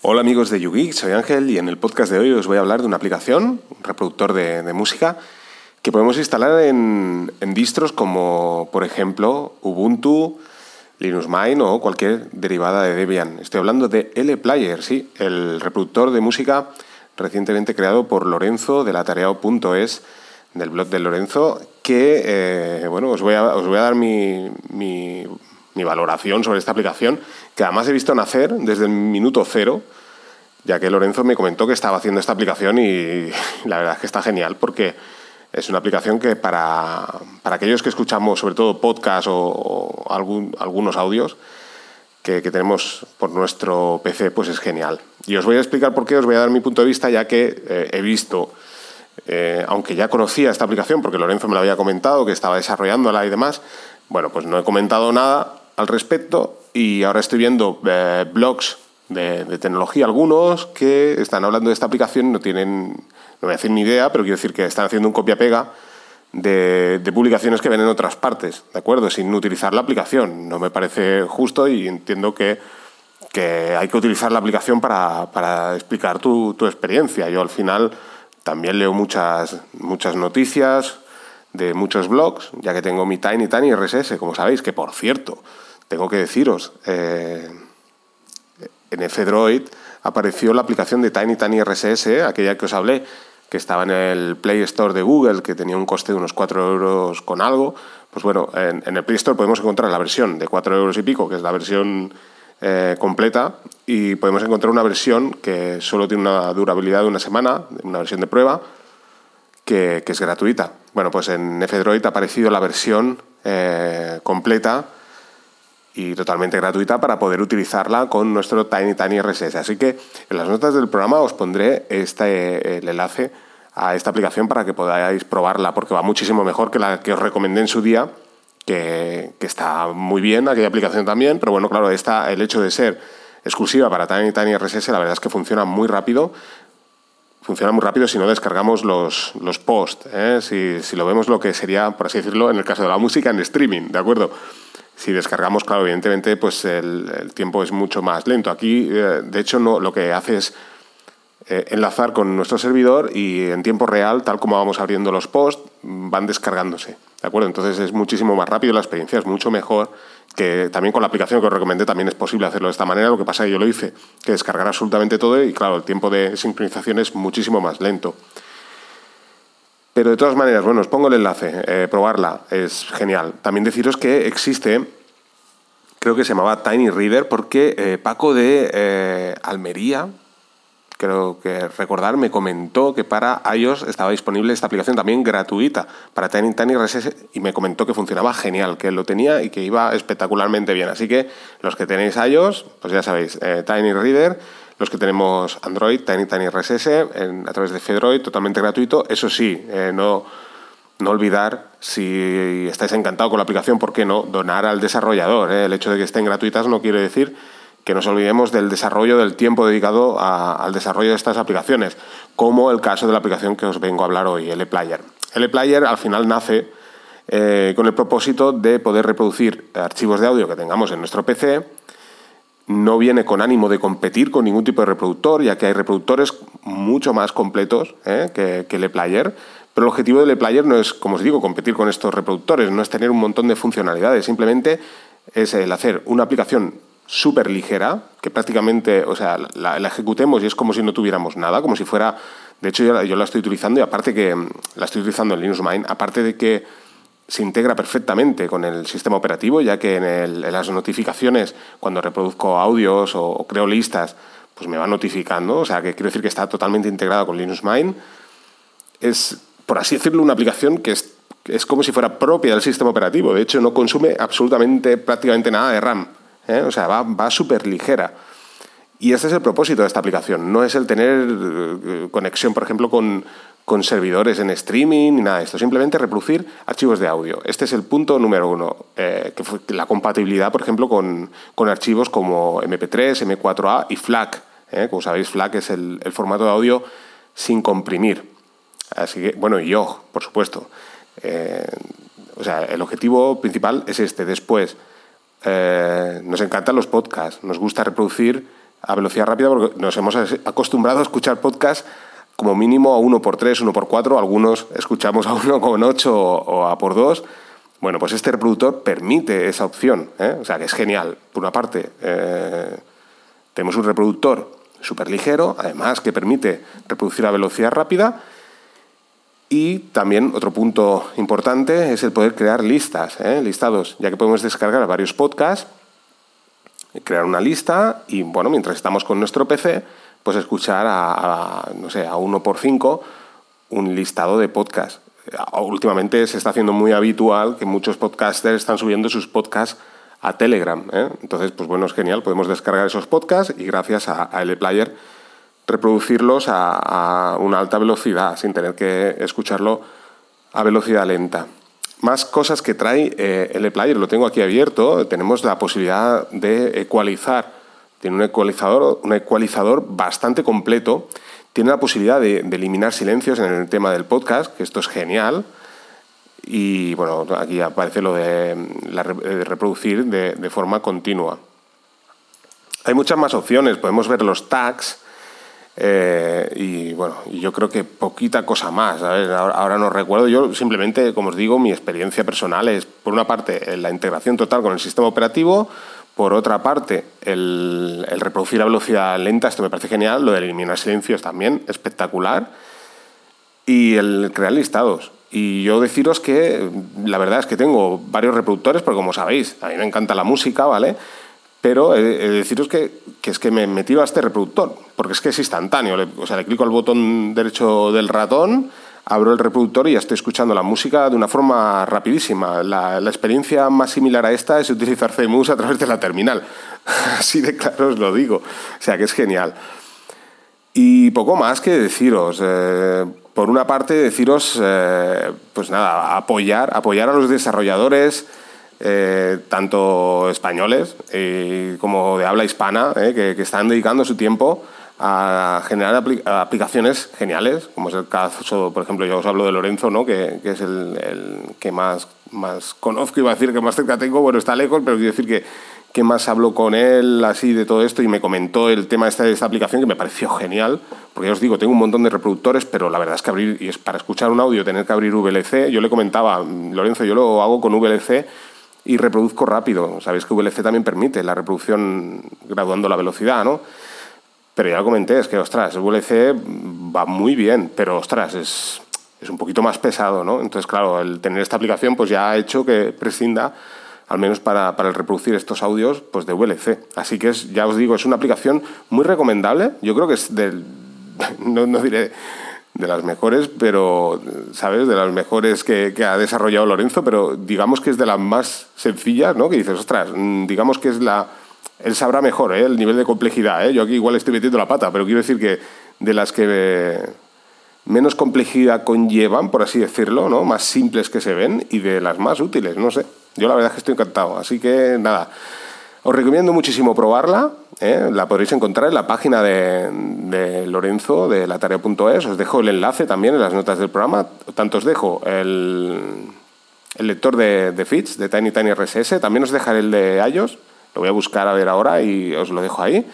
Hola amigos de YouGeek, soy Ángel y en el podcast de hoy os voy a hablar de una aplicación, un reproductor de, música, que podemos instalar en, distros como por ejemplo Ubuntu, Linux Mint o cualquier derivada de Debian. Estoy hablando de LPlayer, sí, el reproductor de música recientemente creado por Lorenzo de la tarea.es del blog de Lorenzo, que eh, bueno, os voy, a, os voy a dar mi, mi, mi valoración sobre esta aplicación, que además he visto nacer desde el minuto cero ya que Lorenzo me comentó que estaba haciendo esta aplicación y la verdad es que está genial porque es una aplicación que para, aquellos que escuchamos sobre todo podcast o, algún, algunos audios que, tenemos por nuestro PC, pues es genial. Y os voy a explicar por qué, os voy a dar mi punto de vista ya que eh, he visto, eh, aunque ya conocía esta aplicación porque Lorenzo me lo había comentado, que estaba desarrollándola y demás, bueno, pues no he comentado nada al respecto y ahora estoy viendo eh, blogs de, tecnología algunos que están hablando de esta aplicación no tienen, no voy a decir ni idea, pero quiero decir que están haciendo un copia-pega de, publicaciones que ven en otras partes, ¿de acuerdo? Sin utilizar la aplicación. No me parece justo y entiendo que, que hay que utilizar la aplicación para, para explicar tu, tu, experiencia. Yo al final también leo muchas, muchas noticias de muchos blogs, ya que tengo mi Tiny Tiny RSS, como sabéis, que por cierto, tengo que deciros... Eh, en F-Droid apareció la aplicación de Tiny Tiny RSS, aquella que os hablé, que estaba en el Play Store de Google, que tenía un coste de unos 4 euros con algo. Pues bueno, en, el Play Store podemos encontrar la versión de 4 euros y pico, que es la versión eh, completa, y podemos encontrar una versión que solo tiene una durabilidad de una semana, una versión de prueba, que, es gratuita. Bueno, pues en F-Droid ha aparecido la versión eh, completa y totalmente gratuita para poder utilizarla con nuestro Tiny Tiny RSS. Así que en las notas del programa os pondré este, el enlace a esta aplicación para que podáis probarla, porque va muchísimo mejor que la que os recomendé en su día, que, está muy bien, aquella aplicación también, pero bueno, claro, esta, el hecho de ser exclusiva para Tiny Tiny RSS, la verdad es que funciona muy rápido, funciona muy rápido si no descargamos los, los posts, ¿eh? si, si, lo vemos lo que sería, por así decirlo, en el caso de la música en streaming, ¿de acuerdo? Si descargamos, claro, evidentemente, pues el, tiempo es mucho más lento. Aquí, eh, de hecho, no, lo que hace es eh, enlazar con nuestro servidor y en tiempo real, tal como vamos abriendo los posts, van descargándose. ¿De acuerdo? Entonces es muchísimo más rápido, la experiencia es mucho mejor, que también con la aplicación que os recomendé también es posible hacerlo de esta manera. Lo que pasa es que yo lo hice, que descargar absolutamente todo y claro, el tiempo de sincronización es muchísimo más lento. Pero de todas maneras, bueno, os pongo el enlace, eh, probarla, es genial. También deciros que existe, creo que se llamaba Tiny Reader, porque eh, Paco de eh, Almería, creo que recordar, me comentó que para iOS estaba disponible esta aplicación también gratuita para Tiny, Tiny RSS y me comentó que funcionaba genial, que lo tenía y que iba espectacularmente bien. Así que los que tenéis iOS, pues ya sabéis, Tiny Reader los que tenemos Android, Tiny Tiny RSS, a través de Fedroid, totalmente gratuito. Eso sí, eh, no, no olvidar, si estáis encantado con la aplicación, ¿por qué no? Donar al desarrollador. Eh. El hecho de que estén gratuitas no quiere decir que nos olvidemos del desarrollo, del tiempo dedicado al desarrollo de estas aplicaciones, como el caso de la aplicación que os vengo a hablar hoy, LPlayer. LPlayer al final nace eh, con el propósito de poder reproducir archivos de audio que tengamos en nuestro PC no viene con ánimo de competir con ningún tipo de reproductor, ya que hay reproductores mucho más completos ¿eh? que, que LePlayer. Pero el objetivo de LePlayer no es, como os digo, competir con estos reproductores, no es tener un montón de funcionalidades, simplemente es el hacer una aplicación súper ligera, que prácticamente, o sea, la, ejecutemos y es como si no tuviéramos nada, como si fuera, de hecho yo, la estoy utilizando y aparte que la estoy utilizando en Linux Mint, aparte de que se integra perfectamente con el sistema operativo, ya que en, las notificaciones, cuando reproduzco audios o, creo listas, pues me va notificando. O sea, que quiero decir que está totalmente integrada con Linux Mint. Es, por así decirlo, una aplicación que es, es como si fuera propia del sistema operativo. De hecho, no consume absolutamente, prácticamente nada de RAM. ¿eh? O sea, va, va súper ligera. Y este es el propósito de esta aplicación. No es el tener eh, conexión, por ejemplo, con, con servidores en streaming ni nada de esto, simplemente reproducir archivos de audio. Este es el punto número uno, eh, que fue la compatibilidad, por ejemplo, con, archivos como MP3, M4A y FLAC. Eh. Como sabéis, FLAC es el, formato de audio sin comprimir. Así que, bueno, y yo, por supuesto. Eh, o sea, el objetivo principal es este. Después, nos encantan los podcasts, nos gusta reproducir a velocidad rápida porque nos hemos acostumbrado a escuchar podcast como mínimo a 1 por 3 1 por 4 algunos escuchamos a 1,8 o a por 2 bueno, pues este reproductor permite esa opción, ¿eh? o sea que es genial. Por una parte, eh, tenemos un reproductor súper ligero, además que permite reproducir a velocidad rápida. Y también otro punto importante es el poder crear listas, ¿eh? listados, ya que podemos descargar varios podcasts, crear una lista y, bueno, mientras estamos con nuestro PC, pues escuchar a, no sé, a uno por cinco un listado de podcasts últimamente se está haciendo muy habitual que muchos podcasters están subiendo sus podcasts a Telegram. ¿eh? Entonces, pues bueno, es genial, podemos descargar esos podcasts y gracias a, a LPlayer reproducirlos a, una alta velocidad sin tener que escucharlo a velocidad lenta. Más cosas que trae eh, LPlayer, lo tengo aquí abierto, tenemos la posibilidad de ecualizar. Tiene un ecualizador, un ecualizador bastante completo tiene la posibilidad de, eliminar silencios en el tema del podcast, que esto es genial. Y bueno, aquí aparece lo de, reproducir de, forma continua. Hay muchas más opciones, podemos ver los tags. Eh, y bueno, yo creo que poquita cosa más. Ahora, ahora, no recuerdo. Yo simplemente, como os digo, mi experiencia personal es, por una parte, la integración total con el sistema operativo, por otra parte, el, reproducir a velocidad lenta, esto me parece genial, lo de eliminar silencios también, espectacular, y el crear listados. Y yo deciros que la verdad es que tengo varios reproductores, porque como sabéis, a mí me encanta la música, ¿vale? Pero deciros que, es que me he metido a este reproductor, porque es que es instantáneo. o sea, le clico al botón derecho del ratón abro el reproductor y ya estoy escuchando la música de una forma rapidísima. La, experiencia más similar a esta es utilizar CMUS a través de la terminal. Así de claro os lo digo. O sea que es genial. Y poco más que deciros. Eh, por una parte, deciros, eh, pues nada, apoyar, apoyar a los desarrolladores, eh, tanto españoles como de habla hispana, que, que están dedicando su tiempo a generar aplicaciones geniales, como es el caso, por ejemplo, yo os hablo de Lorenzo, ¿no? que, que es el, que más, más conozco, iba a decir que más cerca tengo, bueno, está lejos, pero quiero decir que, que más hablo con él así de todo esto y me comentó el tema de esta, de esta aplicación que me pareció genial, porque ya os digo, tengo un montón de reproductores, pero la verdad es que abrir, y es para escuchar un audio tener que abrir VLC, yo le comentaba, Lorenzo, yo lo hago con VLC y reproduzco rápido, sabéis que VLC también permite la reproducción graduando la velocidad, ¿no? Pero ya lo comenté, es que, ostras, el VLC va muy bien, pero, ostras, es, es un poquito más pesado, ¿no? Entonces, claro, el tener esta aplicación pues ya ha hecho que prescinda, al menos para, para el reproducir estos audios, pues de VLC. Así que es, ya os digo, es una aplicación muy recomendable. Yo creo que es del, no, no diré de las mejores, pero, ¿sabes? De las mejores que, que, ha desarrollado Lorenzo, pero digamos que es de las más sencillas, ¿no? Que dices, ostras, mm, digamos que es la él sabrá mejor ¿eh? el nivel de complejidad. ¿eh? Yo aquí igual estoy metiendo la pata, pero quiero decir que de las que menos complejidad conllevan, por así decirlo, ¿no? más simples que se ven y de las más útiles, no sé. Yo la verdad es que estoy encantado. Así que nada, os recomiendo muchísimo probarla. ¿eh? La podréis encontrar en la página de, de Lorenzo, de latarea.es. Os dejo el enlace también en las notas del programa. Tanto os dejo el, el lector de, de feeds, de Tiny Tiny RSS. También os dejaré el de iOS lo voy a buscar a ver ahora y os lo dejo ahí.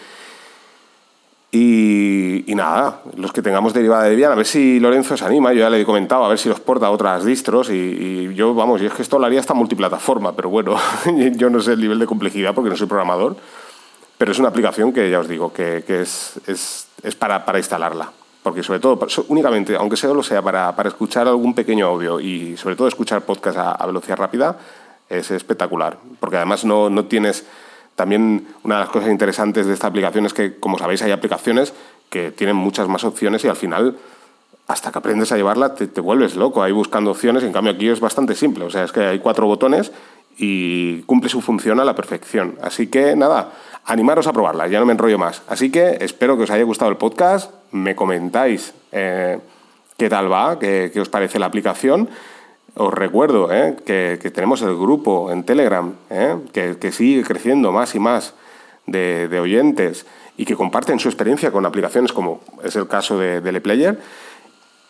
Y, nada, los que tengamos derivada de Debian, a ver si Lorenzo se anima, yo ya le he comentado, a ver si los porta a otras distros y, yo, vamos, y es que esto lo haría esta multiplataforma, pero bueno, yo no sé el nivel de complejidad porque no soy programador, pero es una aplicación que ya os digo, que, es, es, es para, para, instalarla, porque sobre todo, únicamente, aunque solo sea para, para, escuchar algún pequeño audio y sobre todo escuchar podcast a, a velocidad rápida, es espectacular, porque además no, no tienes también una de las cosas interesantes de esta aplicación es que, como sabéis, hay aplicaciones que tienen muchas más opciones y al final, hasta que aprendes a llevarla, te, vuelves loco ahí buscando opciones. En cambio, aquí es bastante simple. O sea, es que hay cuatro botones y cumple su función a la perfección. Así que nada, animaros a probarla, ya no me enrollo más. Así que espero que os haya gustado el podcast, me comentáis eh, qué tal va, qué, qué os parece la aplicación. Os recuerdo ¿eh? que, tenemos el grupo en Telegram, ¿eh? que, sigue creciendo más y más de, oyentes y que comparten su experiencia con aplicaciones como es el caso de, de LePlayer,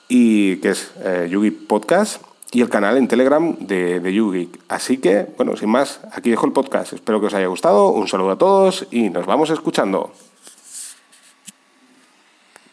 y que es eh, Yugi Podcast, y el canal en Telegram de, de Yugi. Así que, bueno, sin más, aquí dejo el podcast. Espero que os haya gustado. Un saludo a todos y nos vamos escuchando.